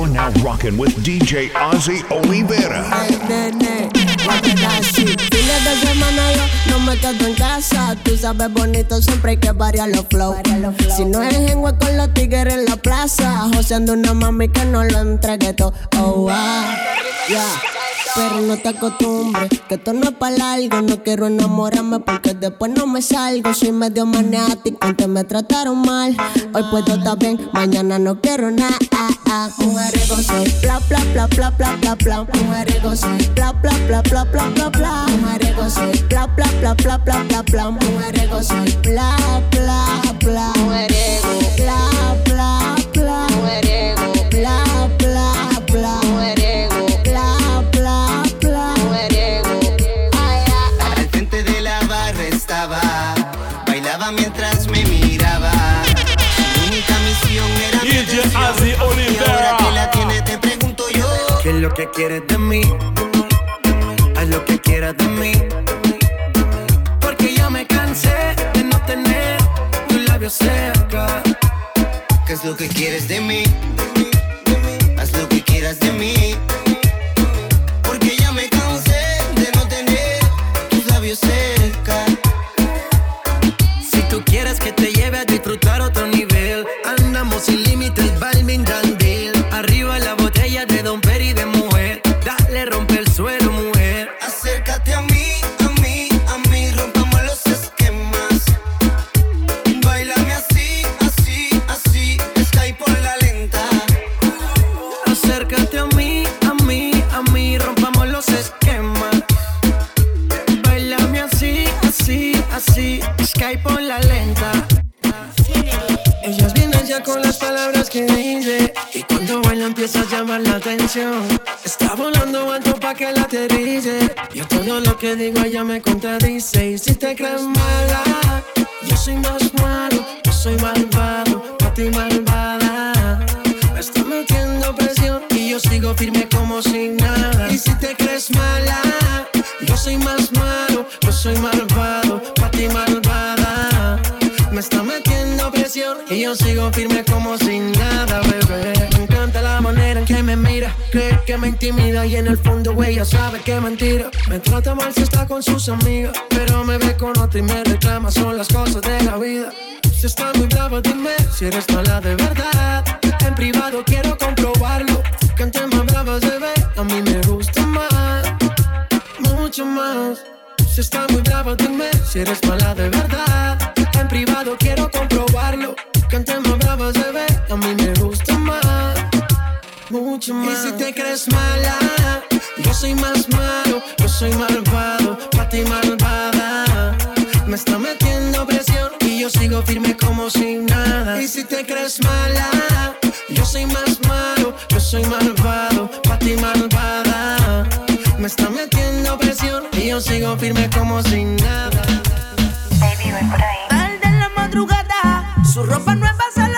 You're now rocking with DJ Ozzy Olivera. Ay, nene, Fines de semana yo no me quedo en casa. Tú sabes bonito, siempre hay que variar los flow. Si no es en con los tigres en la plaza, joseando una mami que no lo entregue todo. Oh, wow. Yeah. Pero no te acostumbres, que esto no es para algo. No quiero enamorarme porque después no me salgo. Soy medio maniático, antes me trataron mal. Hoy puedo estar bien, mañana no quiero nada. Mujer soy bla bla bla bla bla bla bla. Mujer soy bla bla bla bla bla bla bla. Mujer soy bla bla bla bla bla bla bla. Mujer soy bla bla bla. Mujer bla bla bla. Mujer lo que quieres de mí? Haz lo que quieras de mí. Porque ya me cansé de no tener tus labios cerca. ¿Qué es lo que quieres de mí? Así, así. Sky por la lenta. Ellas vienen ya con las palabras que dice Y cuando baila empieza a llamar la atención. Está volando alto pa' que la aterrice. Yo todo lo que digo ella me contradice. Y si te crees mala Yo soy más malo, yo soy malvado Pa' malvada. Me está metiendo presión Y yo sigo firme como sin nada. Y si te crees mala Yo soy más malo, yo soy malvado Y yo sigo firme como sin nada, bebé. Me encanta la manera en que me mira. Cree que me intimida y en el fondo ella sabe que mentira. Me trata mal si está con sus amigas Pero me ve con otra y me reclama. Son las cosas de la vida. Si está muy brava dime si eres mala de verdad. En privado quiero comprobarlo. Que entre más brava se ve A mí me gusta más. Mucho más. Si está muy brava, dime si eres mala de verdad. En privado quiero comprobarlo. Que entre más brava se ve, a mí me gusta más. Mucho más. Y si te crees mala, yo soy más malo, yo soy malvado, pa' ti malvada. Me está metiendo presión y yo sigo firme como sin nada. Y si te crees mala, yo soy más malo, yo soy malvado, pa' ti malvada. Me está metiendo presión y yo sigo firme como sin nada. Baby, voy por ahí. Madrugada, su ropa nueva solo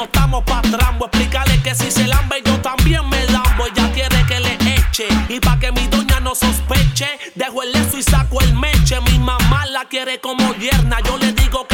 no estamos pa' trambo. Explícale que si se lambe yo también me lambo. Ella quiere que le eche. Y pa' que mi doña no sospeche, dejo el leso y saco el meche. Mi mamá la quiere como yerna. Yo le digo que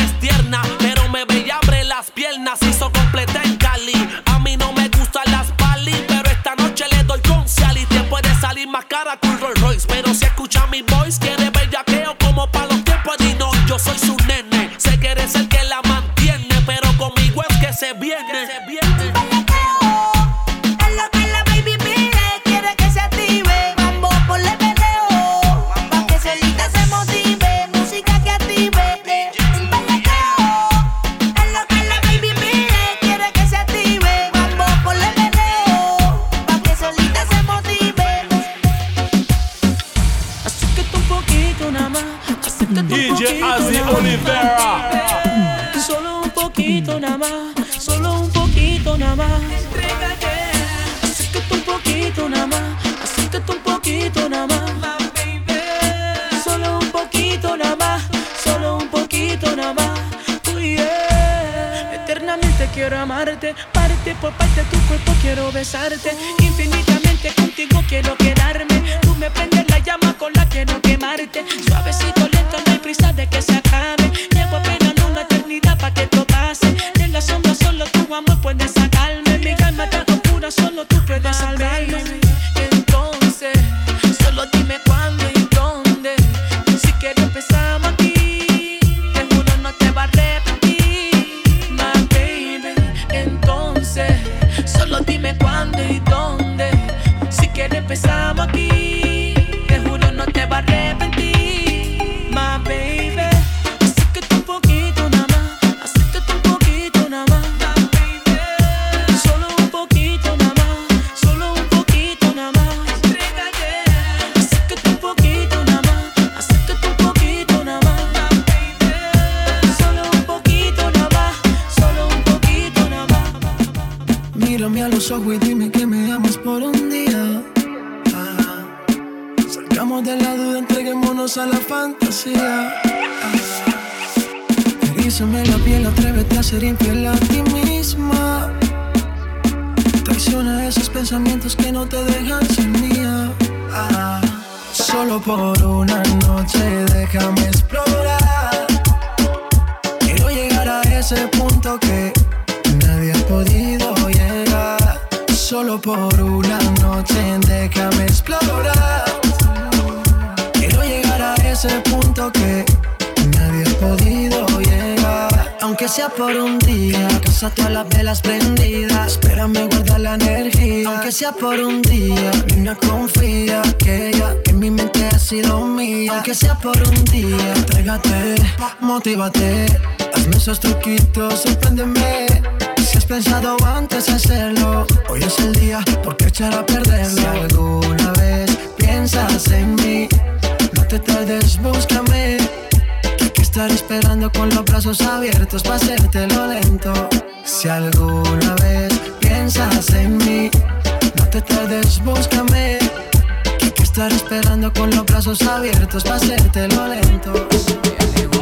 Por parte tu cuerpo quiero besarte. Infinitamente contigo quiero quedarme. Tú me prendes la llama con la que no quemarte. Suavecito, piel, atrévete a ser infiel a ti misma. Traiciona esos pensamientos que no te dejan sin mía. Ah, solo por una noche déjame explorar. Quiero llegar a ese punto que nadie ha podido llegar. Solo por una noche déjame explorar. Quiero llegar a ese punto que nadie ha podido llegar. Aunque sea por un día, casa todas las velas prendidas. Espérame, guarda la energía. Aunque sea por un día, niña confía que ella en mi mente ha sido mía. Aunque sea por un día, entrégate, motívate. Hazme esos truquitos, sorpréndeme. Si has pensado antes hacerlo, hoy es el día, porque echar a perderlo. Si alguna vez piensas en mí, no te tardes, búscame. Estar esperando con los brazos abiertos para hacértelo lento. Si alguna vez piensas en mí, no te tardes, búscame. Que estar esperando con los brazos abiertos para hacértelo lento.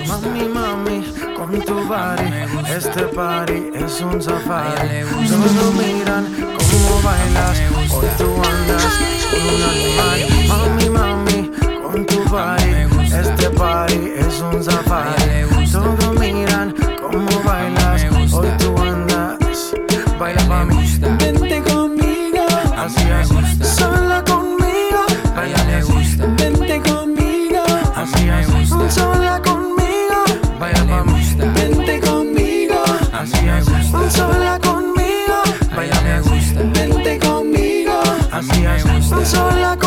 Mami, mami, con tu body, este party es un safari. Todos miran cómo bailas, hoy tú andas con un animal. Mami, mami, con tu body, este party es un safari. Todos miran cómo bailas, hoy tú andas. Baila pa' mí, vente conmigo, así es. Sola conmigo, baila le gusta. Vente conmigo, así es. Sola conmigo, baila pa' mí, vente conmigo, así es. Sola conmigo, baila me gusta. Vente conmigo, así es. Sola conmigo.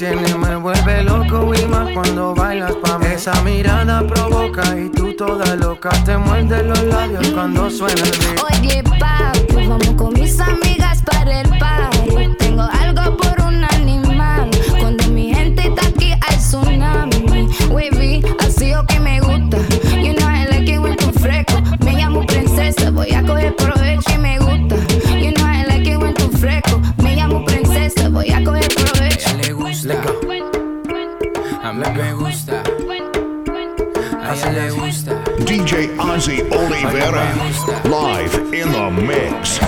Me vuelve loco y más cuando bailas pa' mí. Esa mirada provoca y tú toda loca te muerde los labios cuando suena el beat. Oye, papi, vamos con mis amigas para el party. Tengo algo por un animal. Cuando mi gente está aquí, hay tsunami. Wavy, así o que me gusta. You know I like it when fresco. Me llamo princesa, voy a coger A mí me gusta. A ella le gusta. DJ Ozzy Olivera. Live in the mix.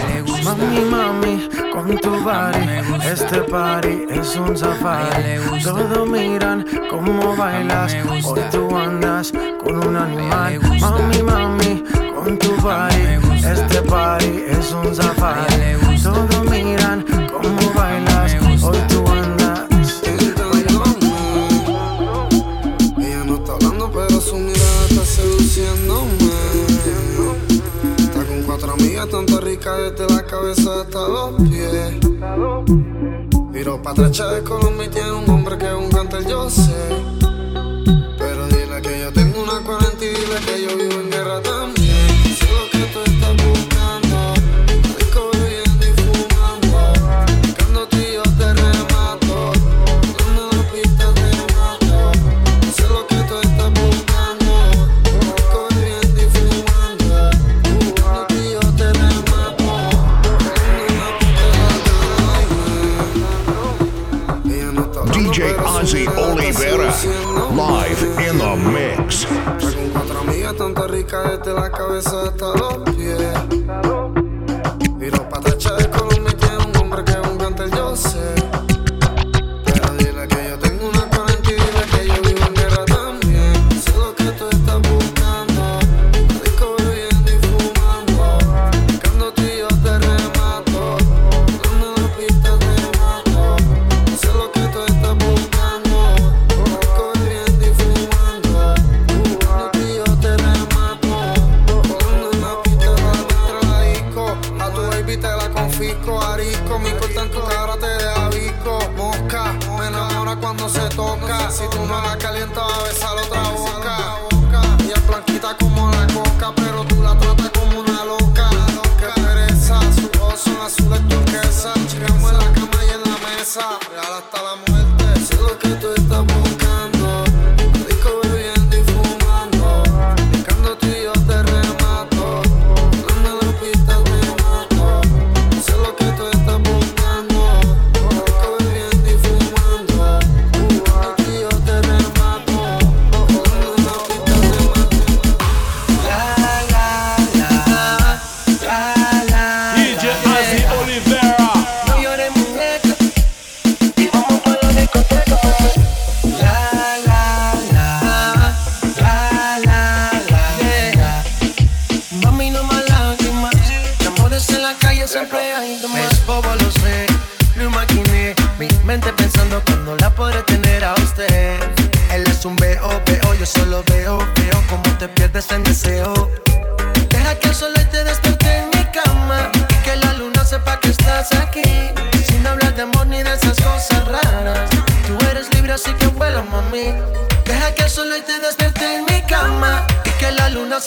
Mami, mami, con tu body, este party es un safari. Todos miran cómo bailas, hoy tú andas con un animal. Mami, mami, con tu body, este party es un safari. Todos amigas, tanto rica desde la cabeza hasta los pies. Miro pa' atrás, Chávez Colombia y tiene un hombre que es un cantar, yo sé. Santa.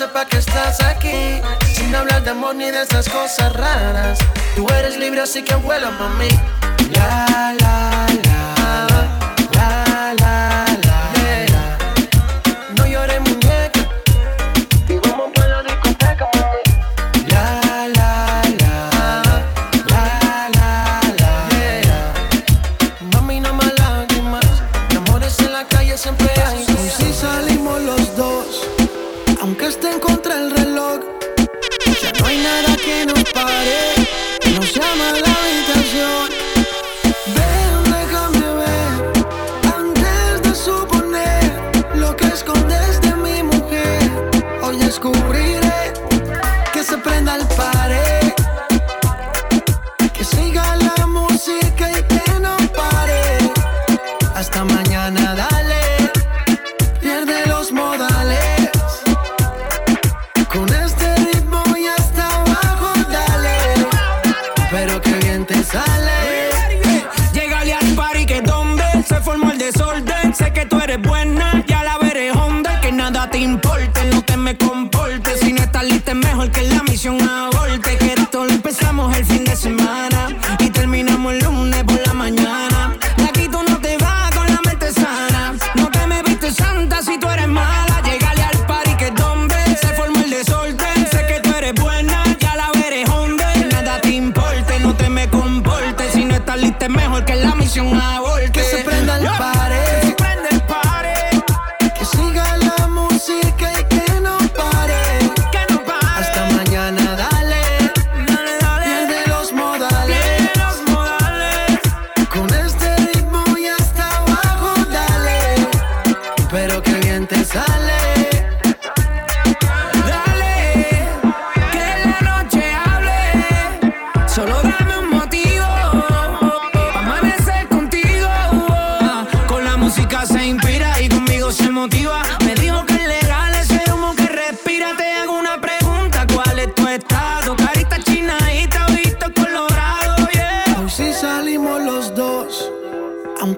sepa que estás aquí. Sin hablar de amor ni de esas cosas raras. Tú eres libre, así que vuela, mami. La, la, la.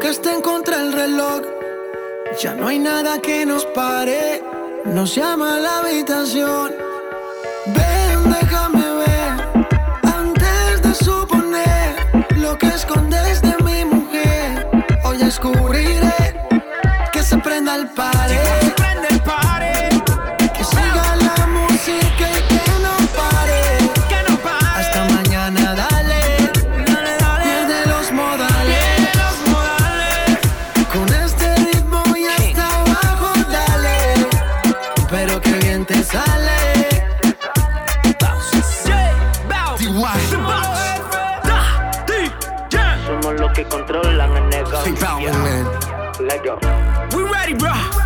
que en contra el reloj. Ya no hay nada que nos pare. Nos llama a la habitación. Ven, déjame ver. Antes de suponer lo que escondes de mi mujer, hoy descubriré que se prenda el pared. Let's go. We ready, bro.